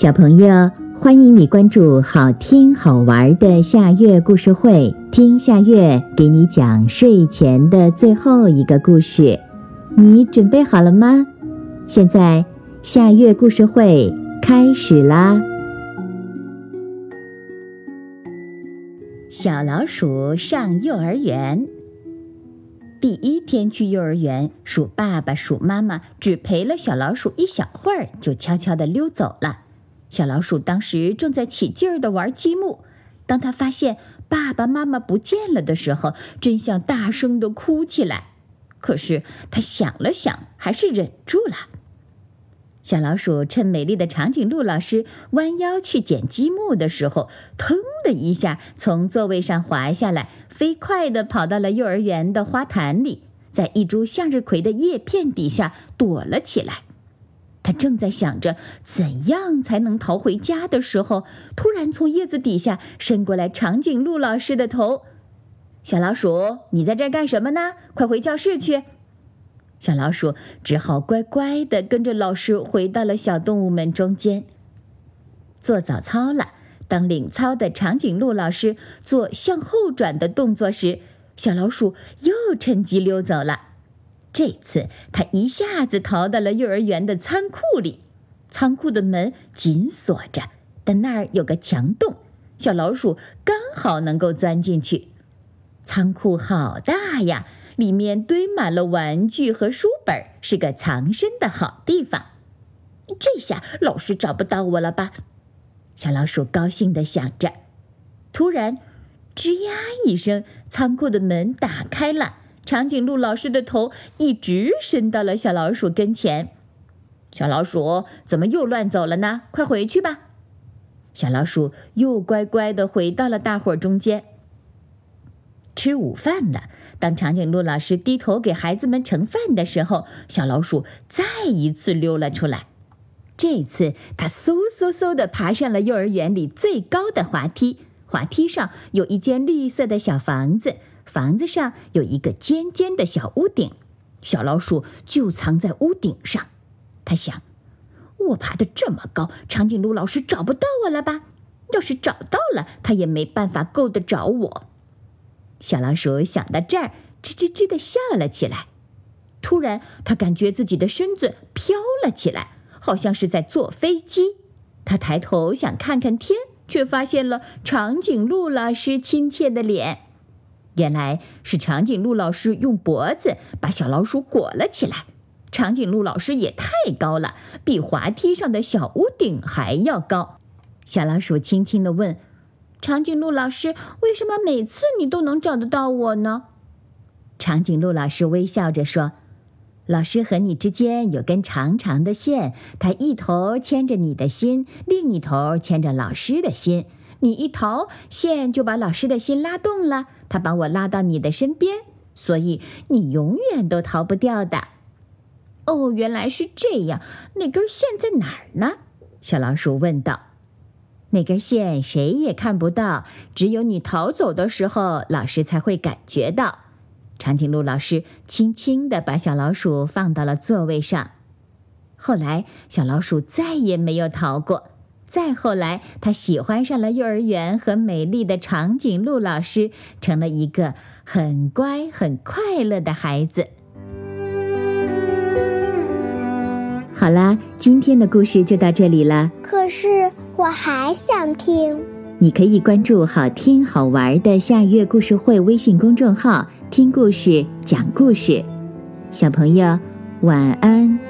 小朋友，欢迎你关注好听好玩的夏月故事会，听夏月给你讲睡前的最后一个故事。你准备好了吗？现在夏月故事会开始啦！小老鼠上幼儿园，第一天去幼儿园，鼠爸爸、鼠妈妈只陪了小老鼠一小会儿，就悄悄地溜走了。小老鼠当时正在起劲儿地玩积木，当他发现爸爸妈妈不见了的时候，真想大声地哭起来。可是他想了想，还是忍住了。小老鼠趁美丽的长颈鹿老师弯腰去捡积木的时候，腾的一下从座位上滑下来，飞快地跑到了幼儿园的花坛里，在一株向日葵的叶片底下躲了起来。他正在想着怎样才能逃回家的时候，突然从叶子底下伸过来长颈鹿老师的头。小老鼠，你在这干什么呢？快回教室去！小老鼠只好乖乖地跟着老师回到了小动物们中间。做早操了，当领操的长颈鹿老师做向后转的动作时，小老鼠又趁机溜走了。这次，他一下子逃到了幼儿园的仓库里。仓库的门紧锁着，但那儿有个墙洞，小老鼠刚好能够钻进去。仓库好大呀，里面堆满了玩具和书本，是个藏身的好地方。这下老师找不到我了吧？小老鼠高兴地想着。突然，吱呀一声，仓库的门打开了。长颈鹿老师的头一直伸到了小老鼠跟前。小老鼠怎么又乱走了呢？快回去吧！小老鼠又乖乖的回到了大伙中间。吃午饭了。当长颈鹿老师低头给孩子们盛饭的时候，小老鼠再一次溜了出来。这次，它嗖嗖嗖的爬上了幼儿园里最高的滑梯。滑梯上有一间绿色的小房子。房子上有一个尖尖的小屋顶，小老鼠就藏在屋顶上。他想：我爬得这么高，长颈鹿老师找不到我了吧？要是找到了，他也没办法够得着我。小老鼠想到这儿，吱吱吱地笑了起来。突然，他感觉自己的身子飘了起来，好像是在坐飞机。他抬头想看看天，却发现了长颈鹿老师亲切的脸。原来是长颈鹿老师用脖子把小老鼠裹了起来。长颈鹿老师也太高了，比滑梯上的小屋顶还要高。小老鼠轻轻地问：“长颈鹿老师，为什么每次你都能找得到我呢？”长颈鹿老师微笑着说：“老师和你之间有根长长的线，它一头牵着你的心，另一头牵着老师的心。”你一逃，线就把老师的心拉动了，他把我拉到你的身边，所以你永远都逃不掉的。哦，原来是这样，那根线在哪儿呢？小老鼠问道。那根线谁也看不到，只有你逃走的时候，老师才会感觉到。长颈鹿老师轻轻地把小老鼠放到了座位上。后来，小老鼠再也没有逃过。再后来，他喜欢上了幼儿园和美丽的长颈鹿老师，成了一个很乖、很快乐的孩子。好啦，今天的故事就到这里了。可是我还想听。你可以关注“好听好玩的夏月故事会”微信公众号，听故事、讲故事。小朋友，晚安。